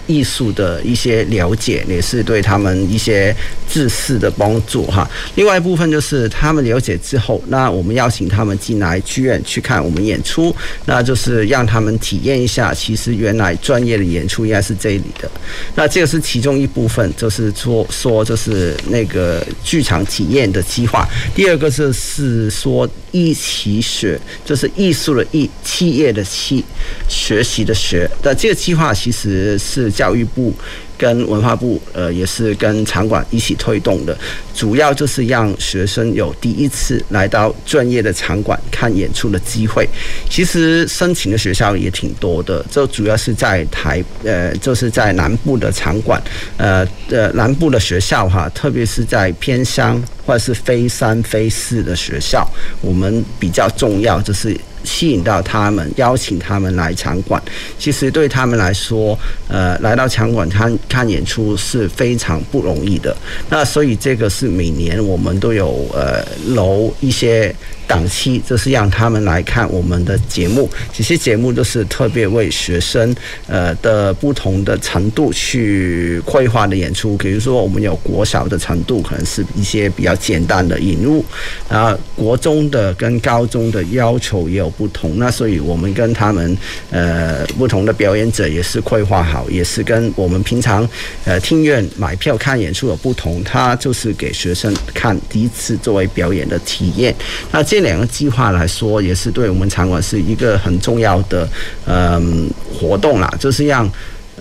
艺术的一些了解，也是对他们一些知识的帮助哈。另外一部分就是他们了解之后，那我们邀请他们进来剧院去看我们演出，那就是让他们体验一下，其实原来专业的演出应该是这里的。那这个是其中一部分，就是说说就是那个剧场体验的计划。第二个就是说一起学，就是艺术的艺，企业的企，学习的学。那这个计划其实是。教育部跟文化部，呃，也是跟场馆一起推动的，主要就是让学生有第一次来到专业的场馆看演出的机会。其实申请的学校也挺多的，就主要是在台，呃，就是在南部的场馆，呃，呃，南部的学校哈，特别是在偏乡或者是非三非四的学校，我们比较重要就是。吸引到他们，邀请他们来场馆，其实对他们来说，呃，来到场馆看看演出是非常不容易的。那所以这个是每年我们都有呃楼一些。档期就是让他们来看我们的节目，这些节目都是特别为学生呃的不同的程度去绘画的演出。比如说，我们有国小的程度，可能是一些比较简单的引入，然后国中的跟高中的要求也有不同。那所以我们跟他们呃不同的表演者也是绘画好，也是跟我们平常呃听院买票看演出有不同。他就是给学生看第一次作为表演的体验。那这两个计划来说，也是对我们场馆是一个很重要的嗯活动啦，就是让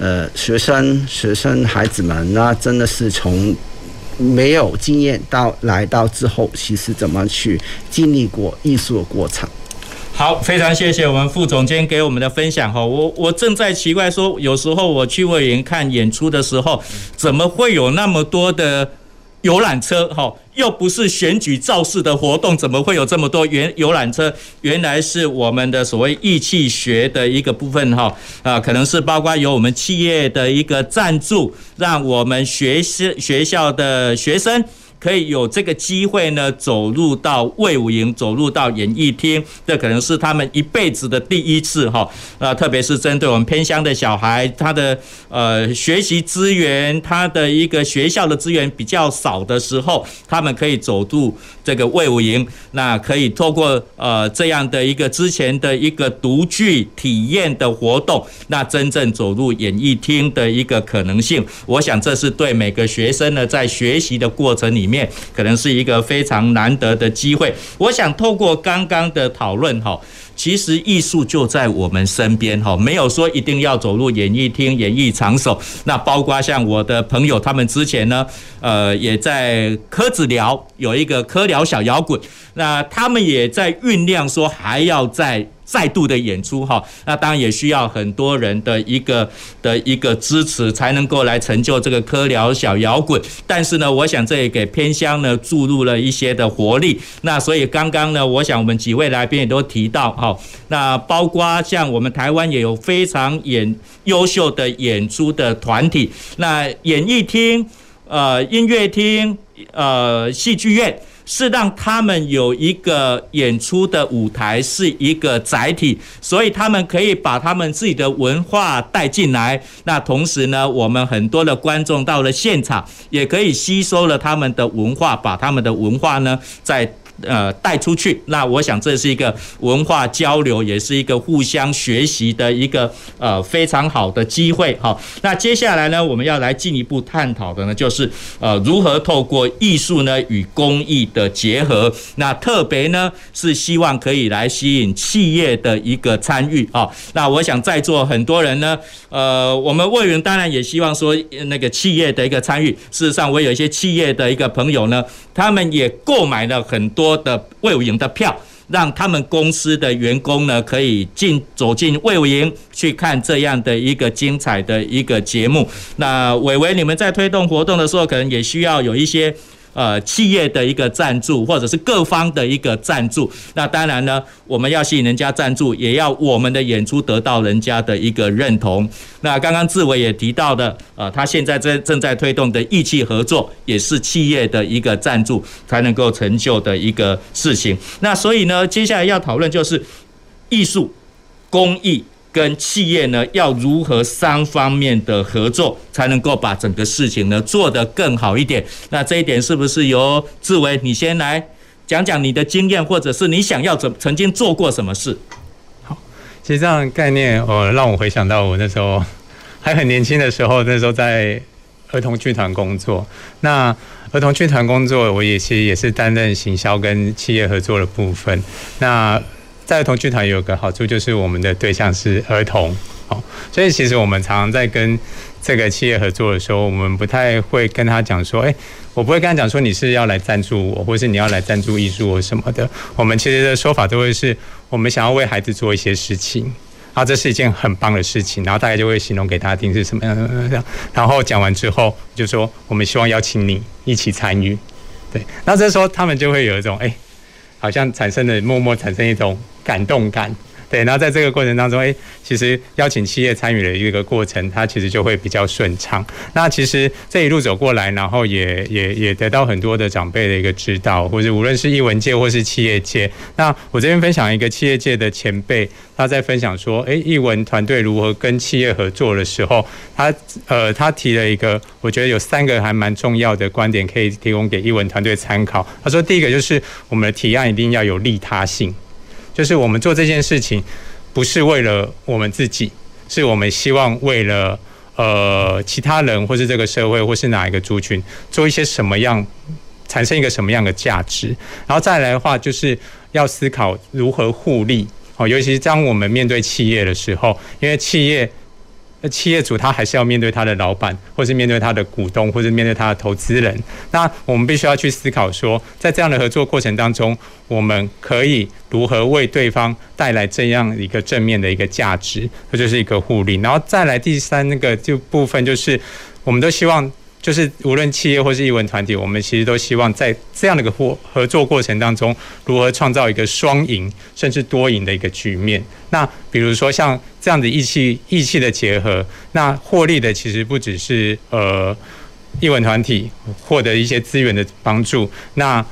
呃学生、学生孩子们，那真的是从没有经验到来到之后，其实怎么去经历过艺术的过程。好，非常谢谢我们副总监给我们的分享哈。我我正在奇怪说，有时候我去外园看演出的时候，怎么会有那么多的？游览车，哈，又不是选举造势的活动，怎么会有这么多原游览车？原来是我们的所谓义气学的一个部分，哈，啊，可能是包括有我们企业的一个赞助，让我们学生学校的学生。可以有这个机会呢，走入到魏武营，走入到演艺厅，这可能是他们一辈子的第一次哈。呃，特别是针对我们偏乡的小孩，他的呃学习资源，他的一个学校的资源比较少的时候，他们可以走入这个魏武营，那可以透过呃这样的一个之前的一个独具体验的活动，那真正走入演艺厅的一个可能性。我想这是对每个学生呢，在学习的过程里面。面，可能是一个非常难得的机会。我想透过刚刚的讨论哈。其实艺术就在我们身边哈，没有说一定要走入演艺厅、演艺场所。那包括像我的朋友，他们之前呢，呃，也在科子寮有一个科寮小摇滚，那他们也在酝酿说还要在。再度的演出哈，那当然也需要很多人的一个的一个支持，才能够来成就这个柯寮小摇滚。但是呢，我想这也给偏乡呢注入了一些的活力。那所以刚刚呢，我想我们几位来宾也都提到哈，那包括像我们台湾也有非常演优秀的演出的团体，那演艺厅、呃音乐厅、呃戏剧院。是让他们有一个演出的舞台，是一个载体，所以他们可以把他们自己的文化带进来。那同时呢，我们很多的观众到了现场，也可以吸收了他们的文化，把他们的文化呢，在。呃，带出去，那我想这是一个文化交流，也是一个互相学习的一个呃非常好的机会。好，那接下来呢，我们要来进一步探讨的呢，就是呃如何透过艺术呢与公益的结合。那特别呢是希望可以来吸引企业的一个参与啊。那我想在座很多人呢，呃，我们魏云当然也希望说那个企业的一个参与。事实上，我有一些企业的一个朋友呢，他们也购买了很多。的魏武营的票，让他们公司的员工呢可以进走进魏武营去看这样的一个精彩的一个节目。那伟伟，你们在推动活动的时候，可能也需要有一些。呃，企业的一个赞助，或者是各方的一个赞助，那当然呢，我们要吸引人家赞助，也要我们的演出得到人家的一个认同。那刚刚志伟也提到的，呃，他现在正正在推动的义气合作，也是企业的一个赞助才能够成就的一个事情。那所以呢，接下来要讨论就是艺术、公益。跟企业呢，要如何三方面的合作，才能够把整个事情呢做得更好一点？那这一点是不是由志伟你先来讲讲你的经验，或者是你想要怎曾经做过什么事？好，其实这样的概念，呃，让我回想到我那时候还很年轻的时候，那时候在儿童剧团工作。那儿童剧团工作，我也其实也是担任行销跟企业合作的部分。那在儿童剧团有个好处，就是我们的对象是儿童，哦，所以其实我们常常在跟这个企业合作的时候，我们不太会跟他讲说，诶，我不会跟他讲说你是要来赞助我，或是你要来赞助艺术或什么的。我们其实的说法都会是，我们想要为孩子做一些事情，然后这是一件很棒的事情，然后大家就会形容给他听是什么样的这样。然后讲完之后，就说我们希望邀请你一起参与，对，那这时候他们就会有一种，诶，好像产生了默默产生一种。感动感，对，然后在这个过程当中，诶，其实邀请企业参与的一个过程，它其实就会比较顺畅。那其实这一路走过来，然后也也也得到很多的长辈的一个指导，或者无论是艺文界或是企业界。那我这边分享一个企业界的前辈，他在分享说，诶，艺文团队如何跟企业合作的时候，他呃他提了一个，我觉得有三个还蛮重要的观点可以提供给艺文团队参考。他说，第一个就是我们的提案一定要有利他性。就是我们做这件事情，不是为了我们自己，是我们希望为了呃其他人，或是这个社会，或是哪一个族群，做一些什么样，产生一个什么样的价值。然后再来的话，就是要思考如何互利哦，尤其是当我们面对企业的时候，因为企业。那企业主他还是要面对他的老板，或是面对他的股东，或是面对他的投资人。那我们必须要去思考说，在这样的合作过程当中，我们可以如何为对方带来这样一个正面的一个价值，这就是一个互利。然后再来第三那个就部分，就是我们都希望。就是无论企业或是艺文团体，我们其实都希望在这样的一个合合作过程当中，如何创造一个双赢甚至多赢的一个局面。那比如说像这样子义气义气的结合，那获利的其实不只是呃艺文团体获得一些资源的帮助，那。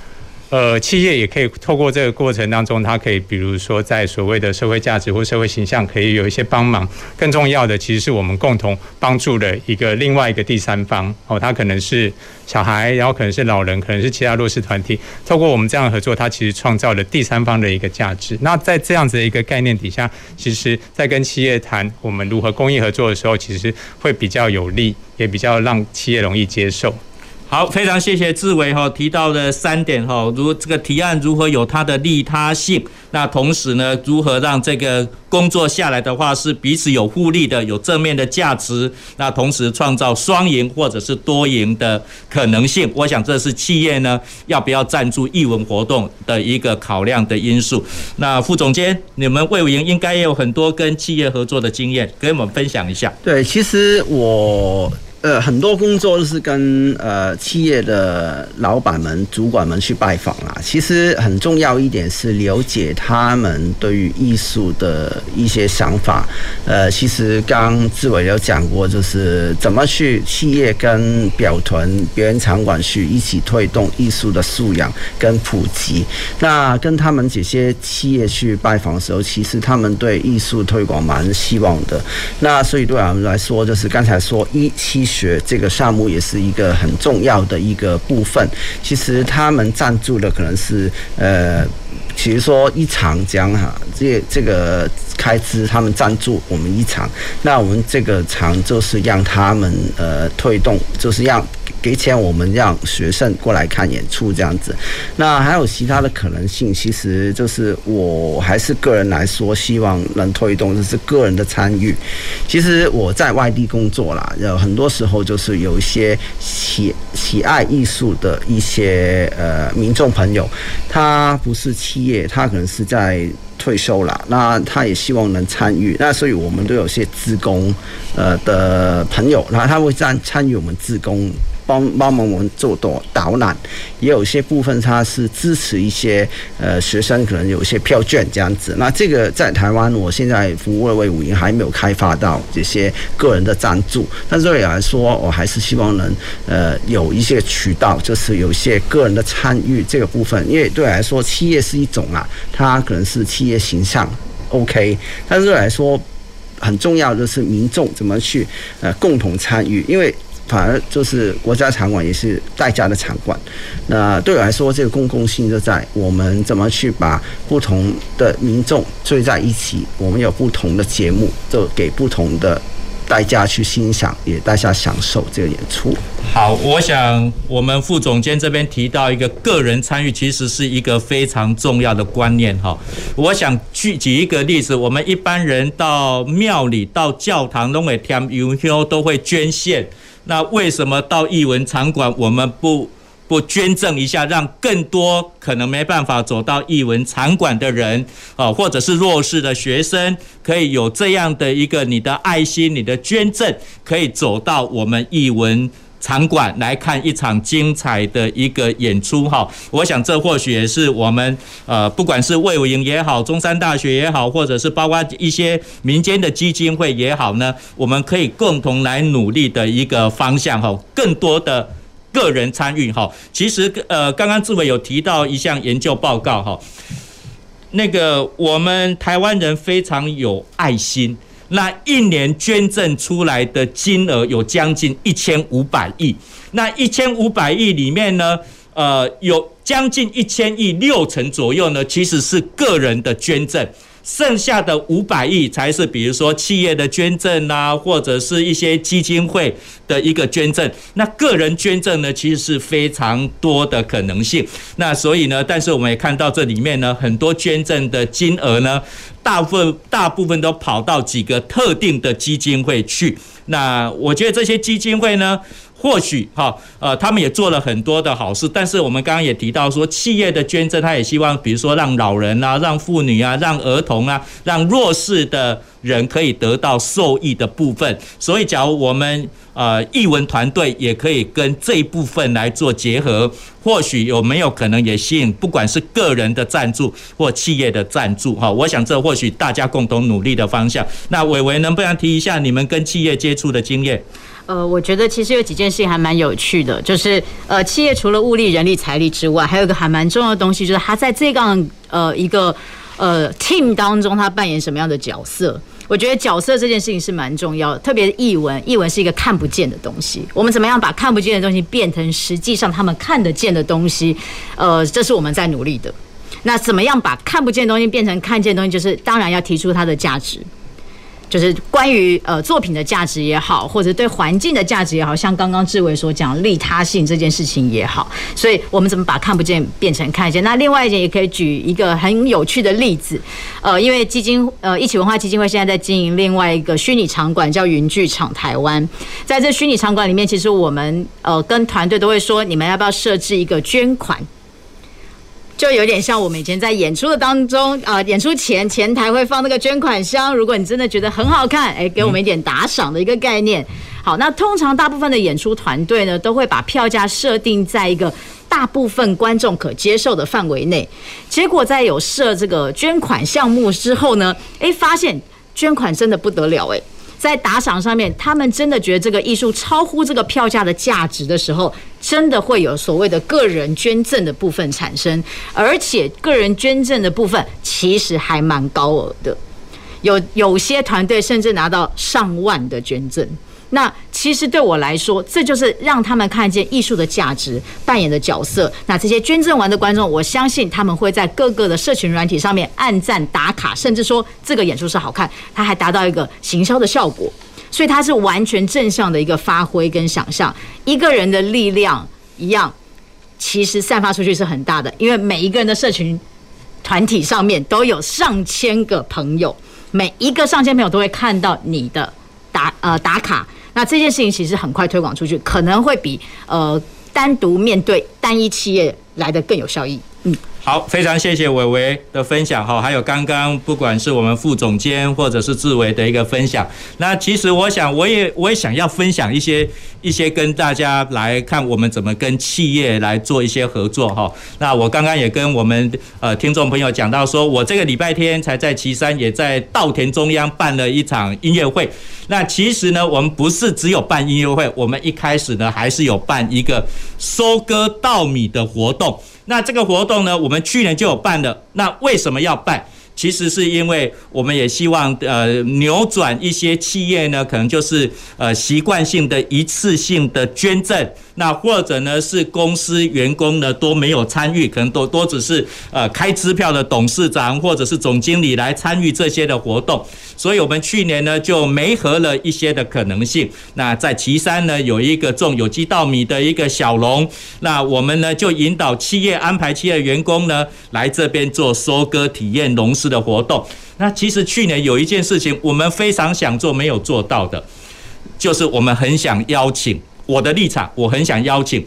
呃，企业也可以透过这个过程当中，它可以比如说在所谓的社会价值或社会形象，可以有一些帮忙。更重要的，其实是我们共同帮助的一个另外一个第三方哦，他可能是小孩，然后可能是老人，可能是其他弱势团体。透过我们这样的合作，它其实创造了第三方的一个价值。那在这样子的一个概念底下，其实，在跟企业谈我们如何公益合作的时候，其实会比较有利，也比较让企业容易接受。好，非常谢谢志伟哈提到的三点哈，如这个提案如何有它的利他性，那同时呢，如何让这个工作下来的话是彼此有互利的，有正面的价值，那同时创造双赢或者是多赢的可能性。我想这是企业呢要不要赞助艺文活动的一个考量的因素。那副总监，你们卫武营应该也有很多跟企业合作的经验，跟我们分享一下。对，其实我。呃，很多工作都是跟呃企业的老板们、主管们去拜访啦。其实很重要一点是了解他们对于艺术的一些想法。呃，其实刚志伟有讲过，就是怎么去企业跟表团、表演场馆去一起推动艺术的素养跟普及。那跟他们这些企业去拜访的时候，其实他们对艺术推广蛮希望的。那所以对我们来说，就是刚才说一期。学这个项目也是一个很重要的一个部分。其实他们赞助的可能是呃，其实说一场这样哈，这这个开支他们赞助我们一场，那我们这个场就是让他们呃推动，就是让。给钱，我们让学生过来看演出这样子。那还有其他的可能性，其实就是我还是个人来说，希望能推动，就是个人的参与。其实我在外地工作啦，有很多时候就是有一些喜喜爱艺术的一些呃民众朋友，他不是企业，他可能是在退休了，那他也希望能参与。那所以我们都有些志工呃的朋友，然后他会参参与我们志工。帮帮忙我们做导导览，也有些部分他是支持一些呃学生，可能有一些票券这样子。那这个在台湾，我现在服务的卫武营还没有开发到这些个人的赞助，但是对我来说，我还是希望能呃有一些渠道，就是有一些个人的参与这个部分。因为对来说，企业是一种啊，它可能是企业形象 OK，但是来说很重要的是民众怎么去呃共同参与，因为。反而就是国家场馆也是代价的场馆。那对我来说，这个公共性就在我们怎么去把不同的民众聚在一起，我们有不同的节目，就给不同的代价去欣赏，也大家享受这个演出。好，我想我们副总监这边提到一个个人参与，其实是一个非常重要的观念哈。我想举举一个例子，我们一般人到庙里、到教堂都会添油香，都会捐献。那为什么到艺文场馆我们不不捐赠一下，让更多可能没办法走到艺文场馆的人啊，或者是弱势的学生，可以有这样的一个你的爱心、你的捐赠，可以走到我们艺文场馆来看一场精彩的一个演出哈。我想这或许也是我们呃，不管是魏武营也好，中山大学也好，或者是包括一些民间的基金会也好呢，我们可以共同来努力的一个方向哈。更多的。个人参与哈，其实呃，刚刚志伟有提到一项研究报告哈，那个我们台湾人非常有爱心，那一年捐赠出来的金额有将近一千五百亿，那一千五百亿里面呢，呃，有将近一千亿六成左右呢，其实是个人的捐赠。剩下的五百亿才是，比如说企业的捐赠啊，或者是一些基金会的一个捐赠。那个人捐赠呢，其实是非常多的可能性。那所以呢，但是我们也看到这里面呢，很多捐赠的金额呢，大部分大部分都跑到几个特定的基金会去。那我觉得这些基金会呢，或许哈，呃，他们也做了很多的好事，但是我们刚刚也提到说，企业的捐赠，他也希望，比如说让老人啊，让妇女啊，让儿童啊，让弱势的人可以得到受益的部分。所以，假如我们呃艺文团队也可以跟这一部分来做结合，或许有没有可能也吸引，不管是个人的赞助或企业的赞助哈？我想这或许大家共同努力的方向。那伟伟能不能提一下你们跟企业接触的经验？呃，我觉得其实有几件事情还蛮有趣的，就是呃，企业除了物力、人力、财力之外，还有一个还蛮重要的东西，就是他在这个呃一个呃 team 当中，他扮演什么样的角色？我觉得角色这件事情是蛮重要的，特别是译文，译文是一个看不见的东西，我们怎么样把看不见的东西变成实际上他们看得见的东西？呃，这是我们在努力的。那怎么样把看不见的东西变成看见的东西？就是当然要提出它的价值。就是关于呃作品的价值也好，或者对环境的价值也好，像刚刚志伟所讲利他性这件事情也好，所以我们怎么把看不见变成看见？那另外一点也可以举一个很有趣的例子，呃，因为基金呃一起文化基金会现在在经营另外一个虚拟场馆叫云剧场台湾，在这虚拟场馆里面，其实我们呃跟团队都会说，你们要不要设置一个捐款？就有点像我们以前在演出的当中啊、演出前前台会放那个捐款箱，如果你真的觉得很好看，哎，给我们一点打赏的一个概念。好，那通常大部分的演出团队呢，都会把票价设定在一个大部分观众可接受的范围内。结果在有设这个捐款项目之后呢，哎，发现捐款真的不得了，哎。在打赏上面，他们真的觉得这个艺术超乎这个票价的价值的时候，真的会有所谓的个人捐赠的部分产生，而且个人捐赠的部分其实还蛮高额的，有有些团队甚至拿到上万的捐赠。那其实对我来说，这就是让他们看见艺术的价值扮演的角色。那这些捐赠完的观众，我相信他们会在各个的社群软体上面按赞打卡，甚至说这个演出是好看，它还达到一个行销的效果。所以它是完全正向的一个发挥跟想象。一个人的力量一样，其实散发出去是很大的，因为每一个人的社群团体上面都有上千个朋友，每一个上千朋友都会看到你的打呃打卡。那这件事情其实很快推广出去，可能会比呃单独面对单一企业来的更有效益。嗯。好，非常谢谢伟伟的分享哈，还有刚刚不管是我们副总监或者是志伟的一个分享。那其实我想，我也我也想要分享一些一些跟大家来看我们怎么跟企业来做一些合作哈。那我刚刚也跟我们呃听众朋友讲到说，我这个礼拜天才在岐山也在稻田中央办了一场音乐会。那其实呢，我们不是只有办音乐会，我们一开始呢还是有办一个收割稻米的活动。那这个活动呢，我我们去年就有办的。那为什么要办？其实是因为我们也希望呃扭转一些企业呢，可能就是呃习惯性的一次性的捐赠。那或者呢，是公司员工呢都没有参与，可能都都只是呃开支票的董事长或者是总经理来参与这些的活动，所以我们去年呢就媒合了一些的可能性。那在旗山呢有一个种有机稻米的一个小农，那我们呢就引导企业安排企业员工呢来这边做收割体验农事的活动。那其实去年有一件事情我们非常想做没有做到的，就是我们很想邀请。我的立场，我很想邀请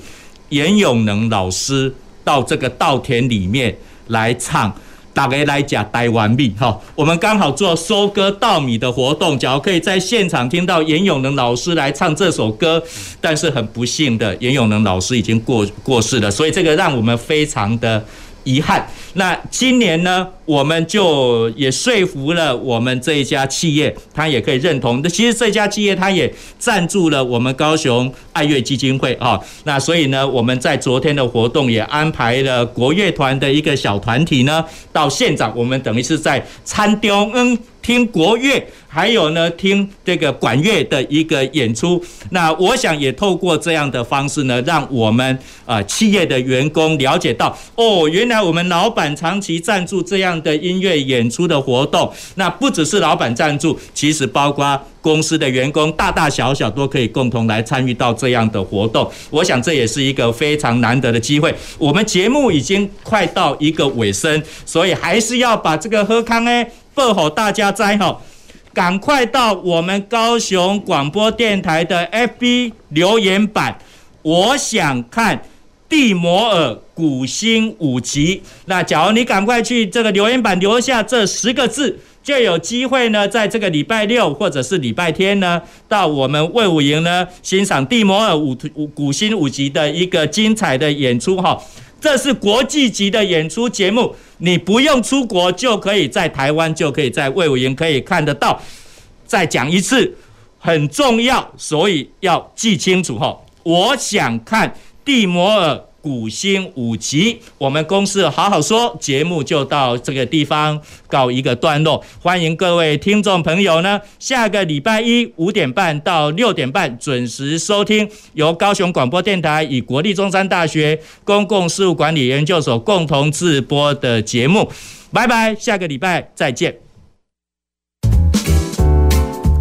严永能老师到这个稻田里面来唱，大家来讲台湾米哈。我们刚好做收割稻米的活动，假如可以在现场听到严永能老师来唱这首歌，但是很不幸的，严永能老师已经过过世了，所以这个让我们非常的遗憾。那今年呢，我们就也说服了我们这一家企业，他也可以认同。那其实这家企业他也赞助了我们高雄爱乐基金会啊。那所以呢，我们在昨天的活动也安排了国乐团的一个小团体呢到现场，我们等于是在参雕嗯听国乐，还有呢听这个管乐的一个演出。那我想也透过这样的方式呢，让我们啊企业的员工了解到哦，原来我们老板。长期赞助这样的音乐演出的活动，那不只是老板赞助，其实包括公司的员工，大大小小都可以共同来参与到这样的活动。我想这也是一个非常难得的机会。我们节目已经快到一个尾声，所以还是要把这个喝康呢报给大家知哈。赶快到我们高雄广播电台的 FB 留言板，我想看。蒂摩尔古新五集，那假如你赶快去这个留言板留下这十个字，就有机会呢，在这个礼拜六或者是礼拜天呢，到我们魏武营呢欣赏蒂摩尔五古新五集的一个精彩的演出哈。这是国际级的演出节目，你不用出国就可以在台湾就可以在魏武营可以看得到。再讲一次，很重要，所以要记清楚哈。我想看。蒂摩尔古新五集，我们公司好好说节目就到这个地方告一个段落。欢迎各位听众朋友呢，下个礼拜一五点半到六点半准时收听由高雄广播电台与国立中山大学公共事务管理研究所共同制播的节目。拜拜，下个礼拜再见。